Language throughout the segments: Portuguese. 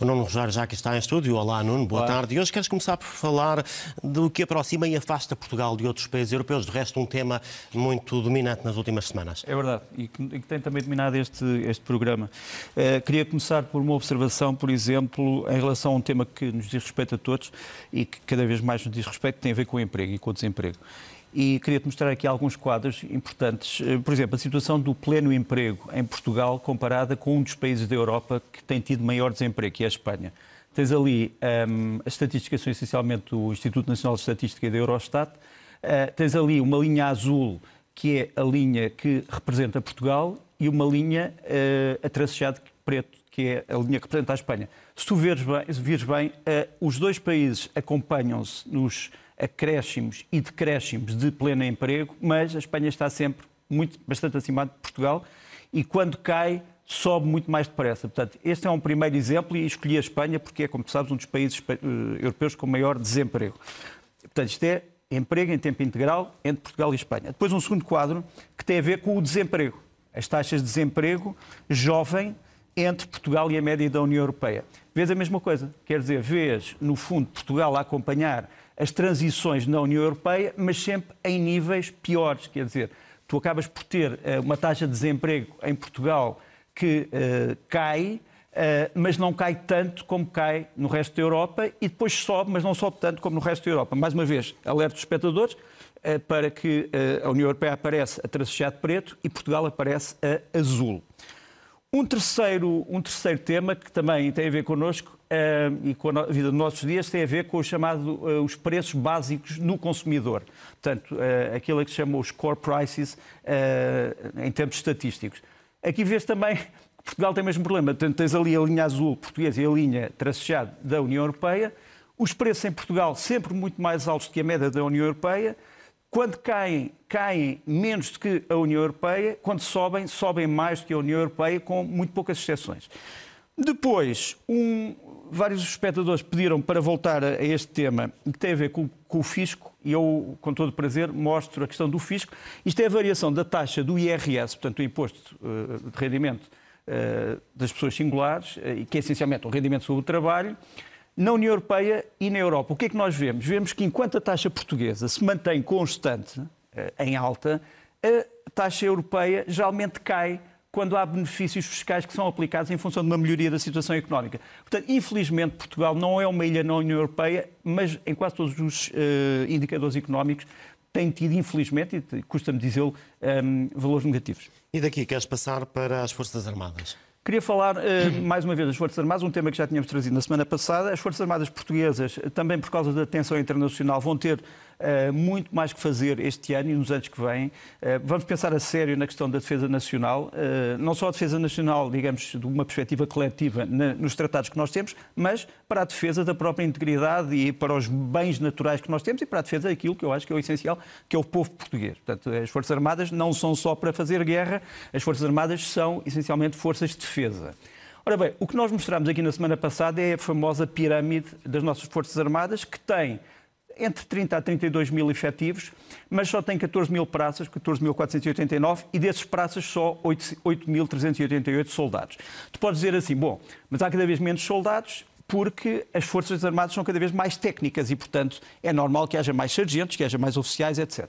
O Nuno Rogério já que está em estúdio. Olá, Nuno, boa Olá. tarde. E hoje queres começar por falar do que aproxima e afasta Portugal de outros países europeus. De resto, um tema muito dominante nas últimas semanas. É verdade, e que, e que tem também dominado este, este programa. Uh, queria começar por uma observação, por exemplo, em relação a um tema que nos diz respeito a todos e que cada vez mais nos diz respeito, que tem a ver com o emprego e com o desemprego e queria-te mostrar aqui alguns quadros importantes. Eh, por exemplo, a situação do pleno emprego em Portugal comparada com um dos países da Europa que tem tido maior desemprego, que é a Espanha. Tens ali um, ehm, as estatísticas são essencialmente do Instituto Nacional de Estatística e da Eurostat. Uh, tens ali uma linha azul, que é a linha que representa Portugal, e uma linha uh, a preto, que é a linha que representa a Espanha. Se tu vires bem, vires bem uh, os dois países acompanham-se nos acréscimos e decréscimos de pleno emprego, mas a Espanha está sempre muito, bastante acima de Portugal e quando cai sobe muito mais depressa. Portanto, este é um primeiro exemplo e escolhi a Espanha porque é, como tu sabes, um dos países eh, europeus com maior desemprego. Portanto, isto é emprego em tempo integral entre Portugal e Espanha. Depois um segundo quadro que tem a ver com o desemprego. As taxas de desemprego jovem entre Portugal e a média da União Europeia. Vês a mesma coisa. Quer dizer, vês, no fundo, Portugal a acompanhar as transições na União Europeia, mas sempre em níveis piores. Quer dizer, tu acabas por ter uh, uma taxa de desemprego em Portugal que uh, cai, uh, mas não cai tanto como cai no resto da Europa e depois sobe, mas não sobe tanto como no resto da Europa. Mais uma vez, alerto os espectadores para que a União Europeia aparece a tracejado preto e Portugal aparece a azul. Um terceiro, um terceiro tema que também tem a ver connosco e com a vida dos nossos dias tem a ver com o chamado, uh, os preços básicos no consumidor. Portanto, uh, aquilo que se chama os core prices em termos estatísticos. Aqui vês também que Portugal tem o mesmo problema. Portanto, tens ali a linha azul portuguesa e a linha tracejada da União Europeia. Os preços em Portugal sempre muito mais altos que a média da União Europeia. Quando caem, caem menos do que a União Europeia. Quando sobem, sobem mais do que a União Europeia, com muito poucas exceções. Depois, um, vários espectadores pediram para voltar a este tema que tem a ver com, com, o fisco, e eu, com todo prazer, mostro a questão do fisco. Isto é a variação da taxa do IRS, portanto, do imposto uh, de rendimento uh, das pessoas singulares, uh, que é essencialmente o rendimento sobre o trabalho, na União Europeia e na Europa. O que é que nós vemos? Vemos que enquanto a taxa portuguesa se mantém constante, eh, em alta, a taxa europeia geralmente cai quando há benefícios fiscais que são aplicados em função de uma melhoria da situação económica. Portanto, infelizmente, Portugal não é uma ilha na União Europeia, mas em quase todos os uh, indicadores económicos tem tido, infelizmente, e custa-me dizê-lo, um, ehm, valores negativos. E daqui queres passar para as Forças Armadas? Queria falar uh, mais uma vez das Forças Armadas, um tema que já tínhamos trazido na semana passada. As Forças Armadas Portuguesas, também por causa da tensão internacional, vão ter muito mais que fazer este ano e nos anos que vêm. Uh, vamos pensar a sério na questão da defesa nacional, não só a defesa nacional, digamos, de uma perspectiva coletiva nos tratados que nós temos, mas para a defesa da própria integridade e para os bens naturais que nós temos e para a defesa daquilo que eu acho que é o essencial, que é o povo português. Portanto, as Forças Armadas não são só para fazer guerra, as Forças Armadas são essencialmente forças de defesa. Ora bem, o que nós mostramos aqui na semana passada é a famosa pirâmide das nossas Forças Armadas, que tem entre 30 a 32 mil efetivos, mas só tem 14 mil praças, 14.489, e desses praças só 8.388 soldados. Tu podes dizer assim, bom, mas há cada vez menos soldados, porque as Forças Armadas são cada vez mais técnicas e, portanto, é normal que haja mais sargentos, que haja mais oficiais, etc.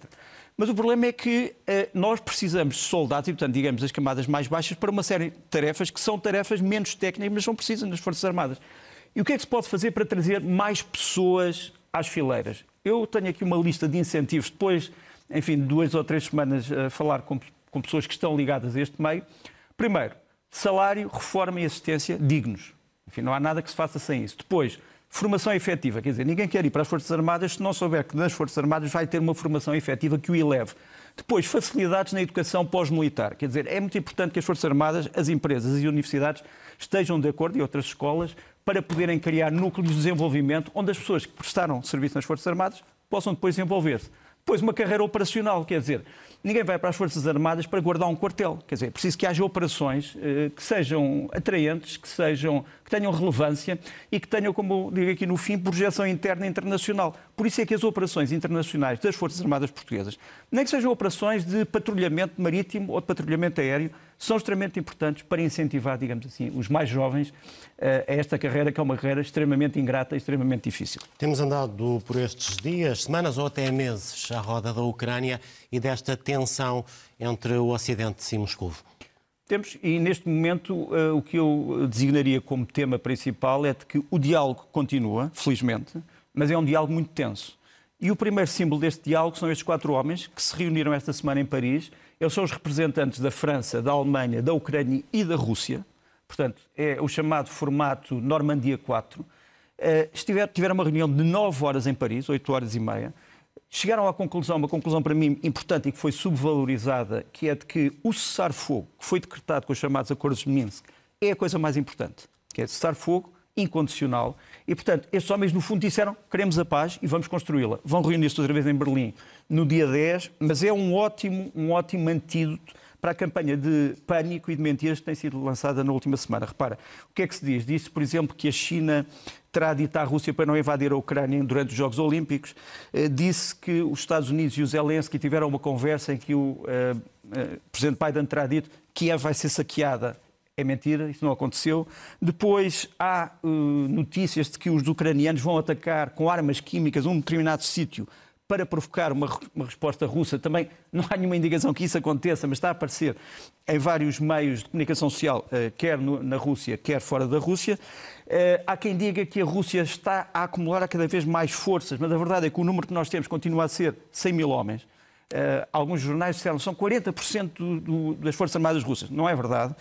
Mas o problema é que uh, nós precisamos de soldados e, portanto, digamos, das camadas mais baixas para uma série de tarefas que são tarefas menos técnicas, mas são precisas nas Forças Armadas. E o que é que se pode fazer para trazer mais pessoas às fileiras? Eu tenho aqui uma lista de incentivos, depois, enfim, duas ou três semanas a falar com, com pessoas que estão ligadas a este meio. Primeiro, salário, reforma e assistência dignos. Enfim, não há nada que se faça sem isso. Depois, Formação efetiva, quer dizer, ninguém quer ir para as Forças Armadas se não souber que nas Forças Armadas vai ter uma formação efetiva que o eleve. Depois, facilidades na educação pós-militar. Quer dizer, é muito importante que as Forças Armadas, as empresas e universidades estejam de acordo, e outras escolas, para poderem criar núcleos de desenvolvimento onde as pessoas que prestaram serviço nas Forças Armadas possam depois desenvolver-se. Depois, uma carreira operacional, quer dizer, ninguém vai para as Forças Armadas para guardar um quartel. Quer dizer, é preciso que haja operações eh, que sejam atraentes, que, sejam, que tenham relevância e que tenham, como digo aqui no fim, projeção interna e internacional. Por isso é que as operações internacionais das Forças Armadas Portuguesas, nem que sejam operações de patrulhamento marítimo ou de patrulhamento aéreo, são extremamente importantes para incentivar, digamos assim, os mais jovens eh, a esta carreira, que é uma carreira extremamente ingrata e extremamente difícil. Temos andado por estes dias, semanas ou até meses à roda da Ucrânia e desta tensão entre o Ocidente e Moscou. Temos, e neste momento uh, o que eu designaria como tema principal é de que o diálogo continua, felizmente, mas é um diálogo muito tenso. E o primeiro símbolo deste diálogo são estes quatro homens que se reuniram esta semana em Paris eles são os representantes da França, da Alemanha, da Ucrânia e da Rússia. Portanto, é o chamado formato Normandia 4. Eh, tiveram uma reunião de 9 horas em Paris, 8 horas e meia. Chegaram à conclusão, uma conclusão para mim importante e que foi subvalorizada, que é de que o cessar-fogo, que foi decretado com os chamados Acordos de Minsk, é a coisa mais importante. Que é cessar-fogo incondicional. E, portanto, estes homens, no fundo, disseram queremos a paz e vamos construí-la. Vão reunir-se outra vez em Berlim no dia 10, mas é um ótimo, um ótimo antídoto para a campanha de pânico e de mentiras que tem sido lançada na última semana. Repara, o que é que se diz? Diz-se, por exemplo, que a China terá dito à Rússia para não invadir a Ucrânia durante os Jogos Olímpicos. Eh, disse que os Estados Unidos e o Zelensky tiveram uma conversa em que o uh, uh, presidente Biden terá dito que Kiev vai ser saqueada é mentira, isso não aconteceu. Depois há uh, notícias de que os ucranianos vão atacar com armas químicas um determinado sítio para provocar uma, uma, resposta russa. Também não há nenhuma indicação que isso aconteça, mas está a aparecer em vários meios de comunicação social, uh, quer no, na Rússia, quer fora da Rússia. Uh, há quem diga que a Rússia está a acumular cada vez mais forças, mas a verdade é que o número que nós temos continua a ser 100 mil homens. Uh, alguns jornais disseram que são 40% do, do, das Forças Armadas Russas. Não é verdade.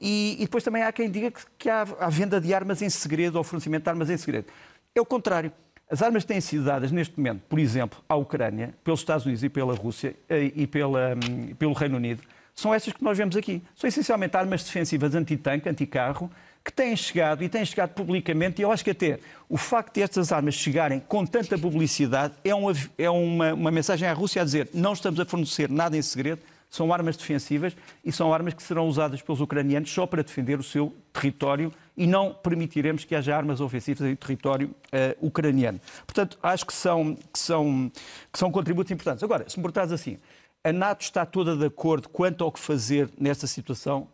E, e depois também há quem diga que, que há, há, venda de armas em segredo ou fornecimento de armas em segredo. É o contrário. As armas têm sido dadas neste momento, por exemplo, à Ucrânia, pelos Estados Unidos e pela Rússia eh, e pela, um, pelo Reino Unido. São essas que nós vemos aqui. São essencialmente armas defensivas anti-tanque, anti-carro, que têm chegado e têm chegado publicamente, e eu acho que até o facto de estas armas chegarem com tanta publicidade é, uma, é uma, uma mensagem à Rússia a dizer não estamos a fornecer nada em segredo, são armas defensivas e são armas que serão usadas pelos ucranianos só para defender o seu território e não permitiremos que haja armas ofensivas em território uh, ucraniano. Portanto, acho que são, que, são, que são contributos importantes. Agora, se me perguntares assim, a NATO está toda de acordo quanto ao que fazer nesta situação?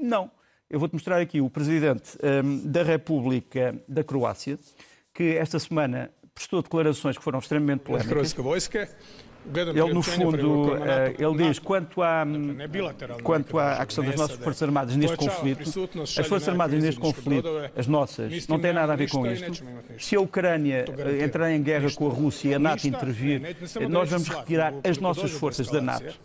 Não. Eu vou-te mostrar aqui o presidente um, da República da Croácia, que esta semana prestou declarações que foram extremamente polémicas. Ele, no fundo, eh, ele diz quanto à, quanto à questão das nossas Forças Armadas neste conflito, as Forças Armadas neste conflito, as nossas, não têm nada a ver com isto. Se a Ucrânia entrar em guerra com a Rússia e a NATO intervir, nós vamos retirar as nossas forças da NATO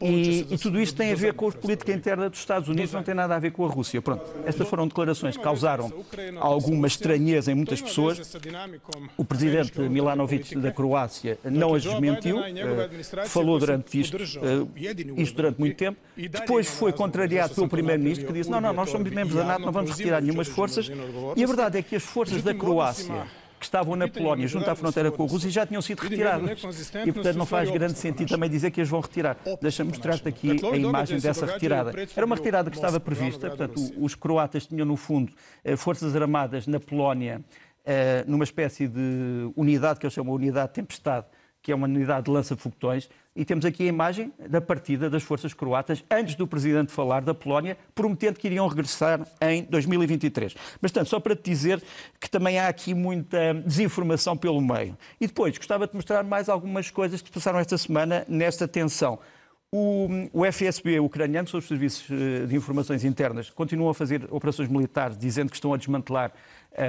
e, e, tudo isto tem a ver com a política interna dos Estados Unidos, não tem nada a ver com a Rússia. Pronto, estas foram declarações que causaram alguma estranheza em muitas pessoas. O presidente Milanovic da Croácia não as desmentiu, eh, falou durante isto, eh, isto durante muito tempo. Depois foi contrariado pelo primeiro-ministro que disse: não, não, nós somos membros da NATO, não vamos retirar nenhumas forças. E a verdade é que as forças da Croácia que estavam na Polónia, junto à fronteira com a Rússia, já tinham sido retiradas. E, portanto, não faz grande sentido também dizer que as vão retirar. Deixa-me mostrar-te aqui a imagem dessa retirada. Era uma retirada que estava prevista, portanto, os croatas tinham, no fundo, eh, forças armadas na Polónia, eh, numa espécie de unidade que eles chamam de Unidade Tempestade, que é uma unidade de lança-foguetões, e temos aqui a imagem da partida das forças croatas, antes do presidente falar da Polónia, prometendo que iriam regressar em 2023. Mas, tanto, só para te dizer que também há aqui muita desinformação pelo meio. E depois, gostava de mostrar mais algumas coisas que passaram esta semana nesta tensão. O, o FSB ucraniano, são os serviços eh, de informações internas, continuam a fazer operações militares, dizendo que estão a desmantelar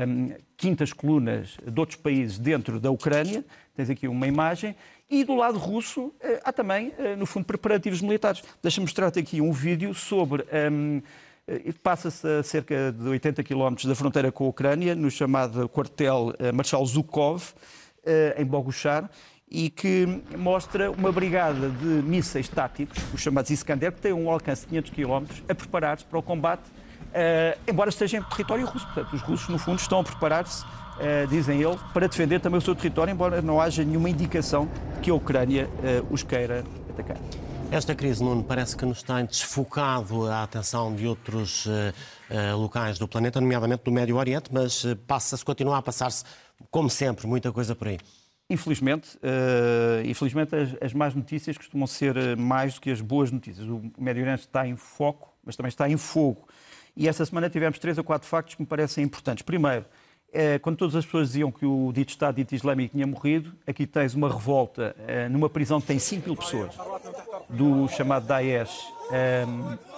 um, quintas colunas de outros países dentro da Ucrânia. Tens aqui uma imagem. E do lado russo eh, há também, eh, no fundo, preparativos militares. Deixa-me mostrar-te aqui um vídeo sobre. Um, eh, Passa-se a cerca de 80 quilómetros da fronteira com a Ucrânia, no chamado quartel Marshal Zhukov, em Boguchar, e que mostra uma brigada de mísseis táticos, os chamados Iskander, que têm um alcance de 500 quilómetros, a preparar-se para o combate Uh, embora esteja em território russo. Portanto, os russos, no fundo, estão a preparar-se, uh, dizem ele, para defender também o seu território, embora não haja nenhuma indicação que a Ucrânia uh, os queira atacar. Esta crise, Nuno, parece que nos tem desfocado a atenção de outros uh, locais do planeta, nomeadamente do Médio Oriente, mas passa-se, continua a passar-se, como sempre, muita coisa por aí. Infelizmente, uh, infelizmente as, as más notícias costumam ser mais do que as boas notícias. O Médio Oriente está em foco, mas também está em fogo. E esta semana tivemos três ou quatro factos que me parecem importantes. Primeiro, é, quando todas as pessoas diziam que o dito Estado dito Islâmico tinha morrido, aqui tens uma revolta é, numa prisão que tem 5 mil pessoas, do chamado Daesh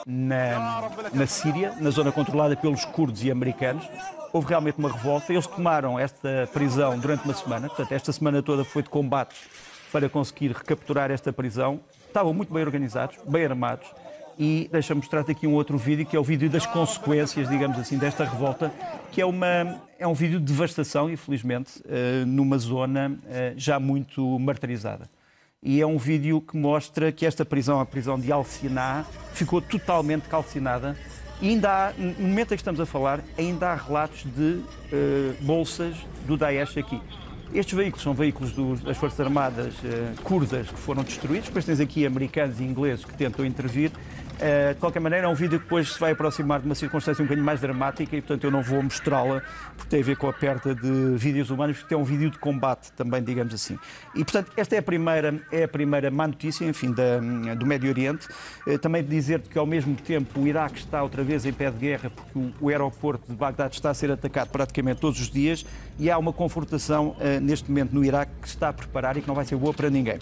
na, na Síria, na zona controlada pelos curdos e americanos. Houve realmente uma revolta. Eles tomaram esta prisão durante uma semana, portanto, esta semana toda foi de combate para conseguir recapturar esta prisão. Estavam muito bem organizados, bem armados e deixa-me mostrar-te aqui um outro vídeo, que é o vídeo das consequências, digamos assim, desta revolta, que é, uma, é um vídeo de devastação, infelizmente, uh, numa zona uh, já muito martirizada. E é um vídeo que mostra que esta prisão, a prisão de Alciná, ficou totalmente calcinada. E ainda há, no momento em que estamos a falar, ainda há relatos de uh, bolsas do Daesh aqui. Estes veículos são veículos das Forças Armadas uh, curdas que foram destruídos. Depois tens aqui americanos e ingleses que tentam intervir. Uh, de qualquer maneira, é um vídeo que depois se vai aproximar de uma circunstância um bocadinho mais dramática e, portanto, eu não vou mostrá-la porque tem a ver com a perda de vídeos humanos, porque é um vídeo de combate também, digamos assim. E, portanto, esta é a primeira, é a primeira má notícia, enfim, da, do Médio Oriente. Uh, também dizer-te que, ao mesmo tempo, o Iraque está outra vez em pé de guerra porque o, o aeroporto de Bagdade está a ser atacado praticamente todos os dias e há uma confrontação uh, neste momento no Iraque que se está a preparar e que não vai ser boa para ninguém.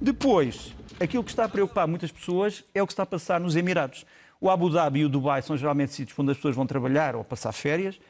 Depois, aquilo que está a preocupar muitas pessoas é o que está a passar nos Emirados. O Abu Dhabi e o Dubai são geralmente sítios onde as pessoas vão trabalhar ou passar férias,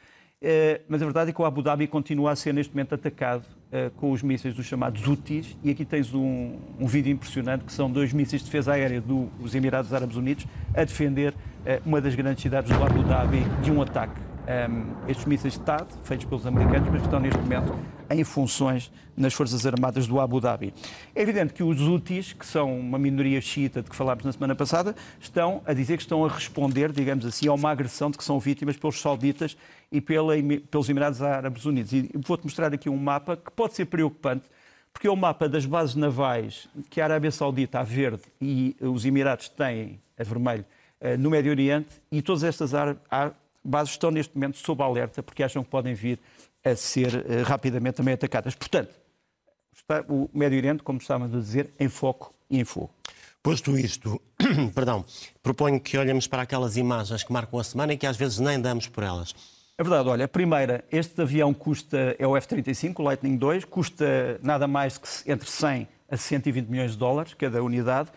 eh, mas a verdade é que o Abu Dhabi continua a ser neste momento atacado eh, com os mísseis dos chamados Houthis, e aqui tens um, um vídeo impressionante que são dois mísseis de defesa aérea dos Emirados Árabes Unidos a defender eh, uma das grandes cidades do Abu Dhabi de um ataque um, estes mísseis de TAD, feitos pelos americanos, mas que estão neste momento em funções nas Forças Armadas do Abu Dhabi. É evidente que os Houthis, que são uma minoria xiita de que falámos na semana passada, estão a dizer que estão a responder, digamos assim, a uma agressão de que são vítimas pelos sauditas e pela, pelos Emirados Árabes Unidos. E vou-te mostrar aqui um mapa que pode ser preocupante, porque é o mapa das bases navais que a Arábia Saudita, a verde, e os Emirados têm, a vermelho, eh, no Médio Oriente, e todas estas bases estão neste momento sob alerta porque acham que podem vir a ser uh, rapidamente também atacadas. Portanto, está o Médio Oriente, como estávamos a dizer, em foco e em fogo. Posto isto, perdão, proponho que olhemos para aquelas imagens que marcam a semana e que às vezes nem damos por elas. É verdade, olha, a primeira, este avião custa, é o F-35, o Lightning II, custa nada mais que entre 100 a 120 milhões de dólares cada unidade.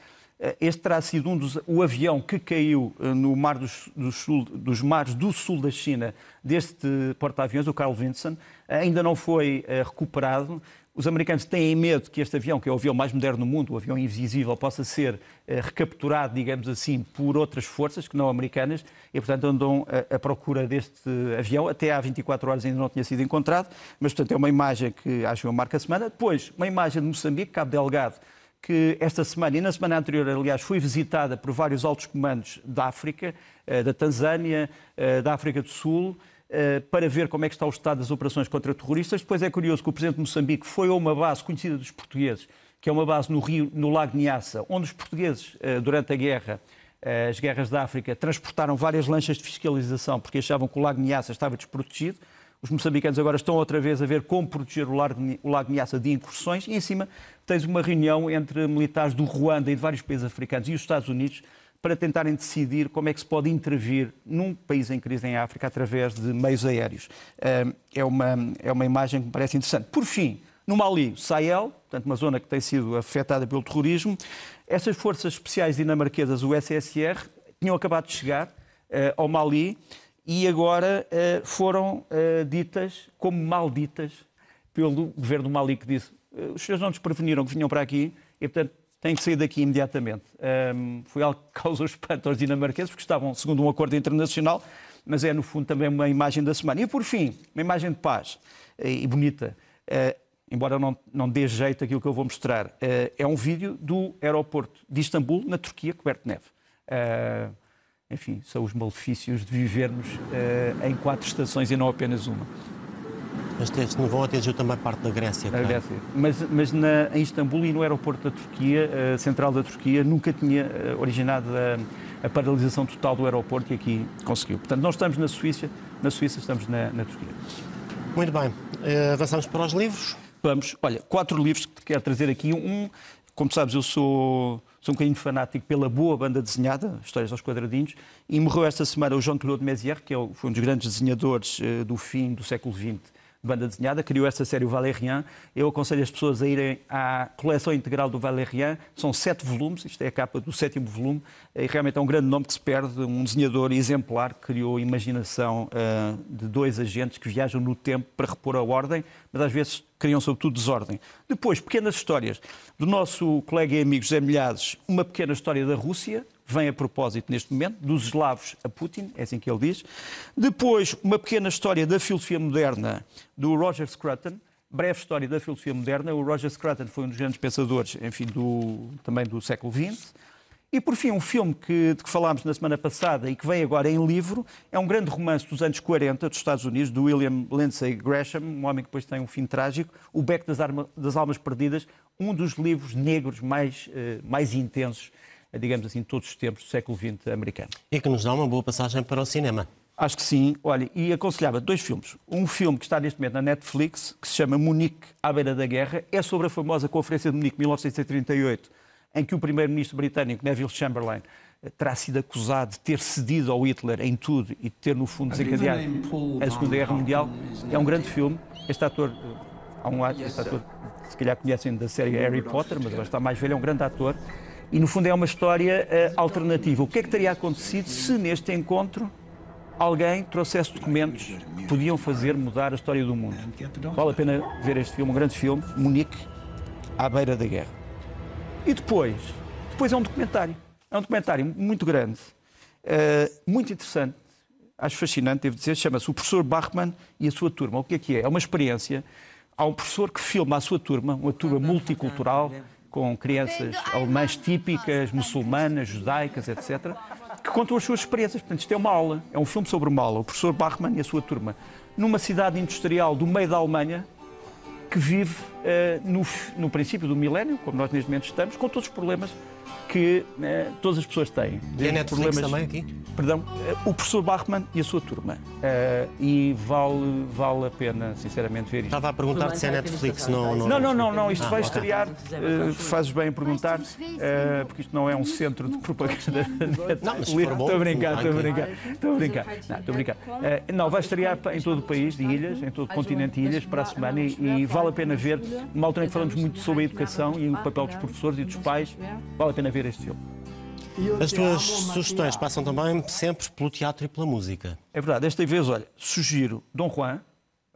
Eh, este terá sido um dos, o avião que caiu eh, no mar do sul, dos mares do sul da China deste porta-aviões, o Carl Vinson. Ainda não foi recuperado. Os americanos têm medo que este avião, que é o avião mais moderno do mundo, o avião invisível, possa ser recapturado, digamos assim, por outras forças que não americanas e, portanto, andam à procura deste avião. Até há 24 horas ainda não tinha sido encontrado, mas, portanto, é uma imagem que acho que marca a semana. Depois, uma imagem de Moçambique, Cabo Delgado, que esta semana e na semana anterior, aliás, foi visitada por vários altos comandos da África, eh, da Tanzânia, eh, da África do Sul, eh, para ver como é que está o estado das operações contra terroristas. Depois é curioso que o Presidente de Moçambique foi a uma base conhecida dos portugueses, que é uma base no Rio, no Lago Niassa, onde os portugueses, durante a guerra, as guerras da África, transportaram várias lanchas de fiscalização porque achavam que o Lago Niassa estava desprotegido. Os moçambicanos agora estão outra vez a ver como proteger o Lago, o Niassa de incursões e, em cima, tens uma reunião entre militares do Ruanda e de vários países africanos e os Estados Unidos para tentarem decidir como é que se pode intervir num país em crise em África através de meios aéreos. É uma, é uma imagem que me parece interessante. Por fim, no Mali, Sahel, portanto, uma zona que tem sido afetada pelo terrorismo, essas forças especiais dinamarquesas, o SSR, tinham acabado de chegar uh, ao Mali e agora uh, foram uh, ditas como malditas pelo governo Mali, que disse uh, os senhores não nos preveniram que vinham para aqui e, portanto, têm que sair daqui imediatamente. Um, foi algo que causou espanto aos dinamarqueses, porque estavam segundo um acordo internacional, mas é, no fundo, também uma imagem da semana. E, por fim, uma imagem de paz e bonita. embora não, não dê jeito aquilo que eu vou mostrar, é um vídeo do aeroporto de Istambul, na Turquia, coberto de neve enfim, são os malefícios de vivermos uh, em quatro estações e não apenas uma. Mas este nevão atingiu também parte da Grécia. Creio. Grécia. Mas, mas na, em Istambul e no aeroporto da Turquia, a central da Turquia, nunca tinha eh, originado a, a paralisação total do aeroporto e aqui conseguiu. Portanto, não estamos na Suíça, na Suíça estamos na, na Turquia. Muito bem. Avançamos para os livros. Vamos, olha, quatro livros que te quero trazer aqui. Um, como sabes, eu sou, sou um bocadinho fanático pela boa banda desenhada, Histórias aos Quadradinhos, e morreu esta semana o Jean-Claude Mézières, que é foi um dos grandes desenhadores eh, do fim do século XX banda desenhada, criou esta série, o Valérian. Eu aconselho as pessoas a irem à coleção integral do Valérian. São sete volumes, isto é a capa do sétimo volume, e realmente é um grande nome que se perde, um desenhador exemplar que criou a imaginação ah, de dois agentes que viajam no tempo para repor a ordem, mas às vezes criam sobretudo desordem. Depois, pequenas histórias do nosso colega e amigo José Milhazes, uma pequena história da Rússia, vem a propósito neste momento, dos eslavos a Putin, é assim que ele diz. Depois, uma pequena história da filosofia moderna do Roger Scruton, breve história da filosofia moderna. O Roger Scruton foi um dos grandes pensadores, enfim, do, também do século XX. E, por fim, um filme que, de que falámos na semana passada e que vem agora em livro, é um grande romance dos anos 40 dos Estados Unidos, do William Lindsay Gresham, um homem que depois tem um fim trágico, O Beco das, Almas Perdidas, um dos livros negros mais, eh, mais intensos, digamos assim, todos os tempos do século XX americano. E que nos dá uma boa passagem para o cinema. Acho que sim. Olha, e aconselhava dois filmes. Um filme que está neste momento na Netflix, que se chama Munique à beira da guerra, é sobre a famosa Conferência de Munique de 1938, em que o primeiro-ministro britânico, Neville Chamberlain, eh, terá sido acusado de ter cedido ao Hitler em tudo e de ter, no fundo, desencadeado a Segunda Guerra Mundial. É um grande filme. Este ator, eh, há um ator, este ator, se calhar conhecem da série Harry Potter, mas agora está mais velho, é um grande ator. E, no fundo, é uma história eh, alternativa. O que é que teria acontecido se, neste encontro, alguém trouxesse documentos que podiam fazer mudar a história do mundo. Vale a pena ver este filme, um grande filme, Munique, à beira da guerra. E depois, depois é um documentário. É um documentário muito grande, eh, muito interessante, acho fascinante, devo dizer, chama-se O Professor Bachmann e a Sua Turma. O que é que é? É uma experiência. Há um professor que filma a sua turma, uma turma multicultural, com crianças alemãs típicas, muçulmanas, judaicas, etc., que contam as suas experiências. Portanto, isto é uma aula, é um filme sobre uma aula. O professor Bachmann e a sua turma, numa cidade industrial do meio da Alemanha, que vive eh, no, no princípio do milénio, como nós neste momento estamos, com todos os problemas que eh, todas as pessoas têm. E a Netflix problemas- também aqui? Perdão, eh, o professor Bachmann e a sua turma. Eh, e vale, vale a pena, sinceramente, ver isto. Estava a perguntar se é Netflix, não... Não, não, não, não, isto Ah, vai ok. estrear. eh, fazes bem em perguntar, eh, porque isto não é um centro de propaganda. Não, Estou a brincar, estou a brincar. Estou a brincar. Não, estou a brincar. Eh, não, vai estrear em todo o país, de ilhas, em todo o continente de ilhas, para a semana, e, e vale a pena ver. Numa altura em que falamos muito sobre a educação e o papel dos professores e dos pais, vale a pena ver este filme. As tuas sugestões passam também sempre pelo teatro e pela música. É verdade, desta vez, olha, sugiro Dom Juan,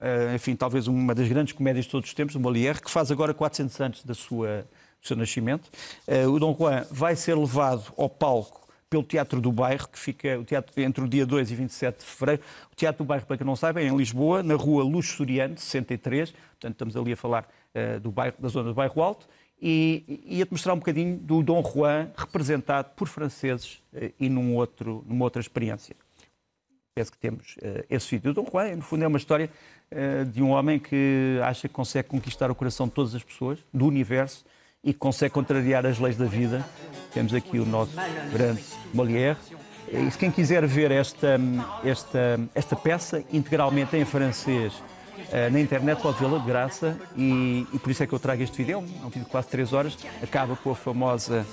eh, enfim, talvez uma das grandes comédias de todos os tempos, o Molière, que faz agora 400 anos da sua, do seu nascimento. Eh, o Dom Juan vai ser levado ao palco pelo Teatro do Bairro, que fica o teatro, entre o dia 2 e 27 de fevereiro. O Teatro do Bairro, para quem não sabe, é em Lisboa, na rua Luxuriante, 63. Portanto, estamos ali a falar eh, do bairro, da zona do Bairro Alto. E ia-te mostrar um bocadinho do Dom Juan representado por franceses eh, e num outro, numa outra experiência penso que temos eh, esse vídeo. O Dom Juan, no fundo, é uma história eh, de um homem que acha que consegue conquistar o coração de todas as pessoas, do universo, e que consegue contrariar as leis da vida. Temos aqui o nosso grande Molière. E se quem quiser ver esta, esta, esta peça integralmente em francês eh, na internet pode vê-la de graça e, e por isso é que eu trago este vídeo. É um, vídeo de quase 3 horas. Acaba com a famosa,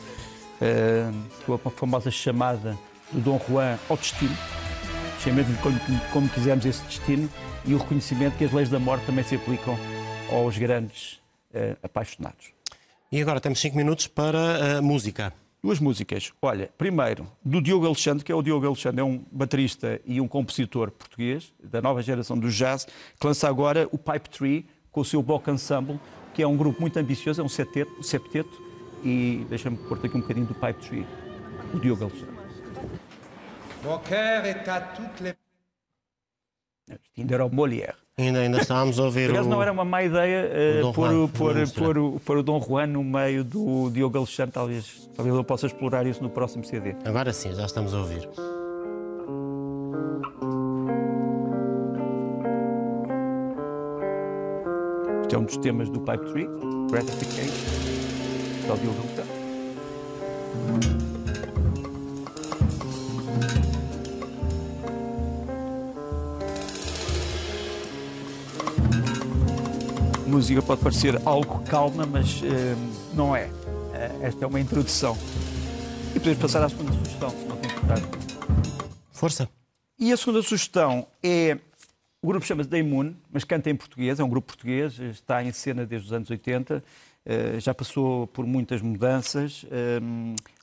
eh, com a famosa chamada do Dom Juan ao destino chamemos como, como quisermos esse destino, e o reconhecimento que as leis da morte também se aplicam aos grandes eh, apaixonados. E agora temos 5 minutos para a música. Duas músicas. Olha, primeiro, do Diogo Alexandre, que é o Diogo Alexandre, é um baterista e um compositor português, da nova geração do jazz, que lança agora o Pipe Tree, com o seu Boc Ensemble, que é um grupo muito ambicioso, é um septeto, um septeto e deixa-me pôr aqui um bocadinho do Pipe Tree, do Diogo Alexandre. Mon cœur est à toutes les... Ainda era o Molière. Ainda, ainda estávamos a ouvir Aliás, o... não era uma má ideia eh, pôr, Juan, o- pôr, o- pôr o Dom Juan no meio do Diogo Alexandre. Talvez, talvez eu possa explorar isso no próximo CD. Agora sim, já estamos a ouvir. Este é um dos temas do Pipe Tree, Gratification, da Odile Gupta. Música pode parecer algo calma, mas eh, não é. Eh, esta é uma introdução. E podemos passar à segunda sugestão, se não tem importar. Força. E a segunda sugestão é. O grupo chama-se Moon, mas canta em português, é um grupo português, está em cena desde os anos 80, eh, já passou por muitas mudanças.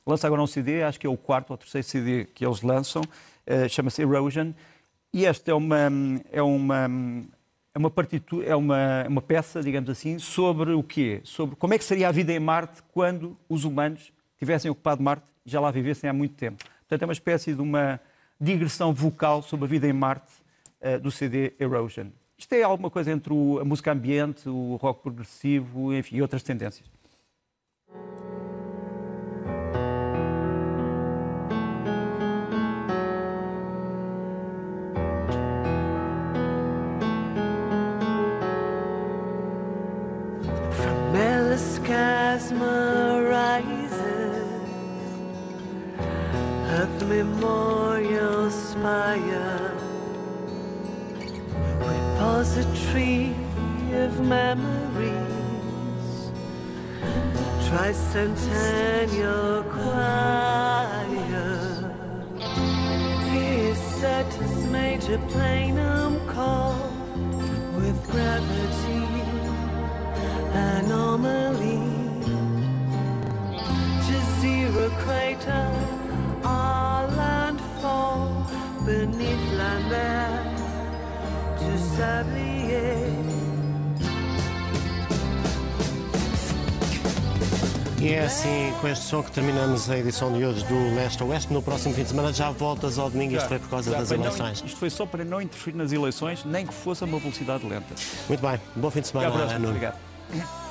Lança agora um CD, acho que é o quarto ou terceiro CD que eles lançam, chama-se Erosion. E esta é uma, é uma, é uma partitura, é uma, uma peça, digamos assim, sobre o quê? Sobre como é que seria a vida em Marte quando os humanos tivessem ocupado Marte e já lá vivessem há muito tempo. Portanto, é uma espécie de uma digressão vocal sobre a vida em Marte eh, do CD Erosion. Isto é alguma coisa entre o- a música ambiente, o rock progressivo, enfim, e outras tendências. Tricentennial choir He set his major planum call With gravity anomaly. Jazira crater, our landfall beneath la mer to Sablier. E é assim, com este som que terminamos a edição de hoje do Leste a Oeste. No próximo fim de semana já voltas ao domingo. Isto foi por causa Já das foi não- eleições. isto foi só para não interferir nas eleições, nem que fosse a uma velocidade lenta. Muito bem. Bom fim de Até à semana, próxima. Obrigado.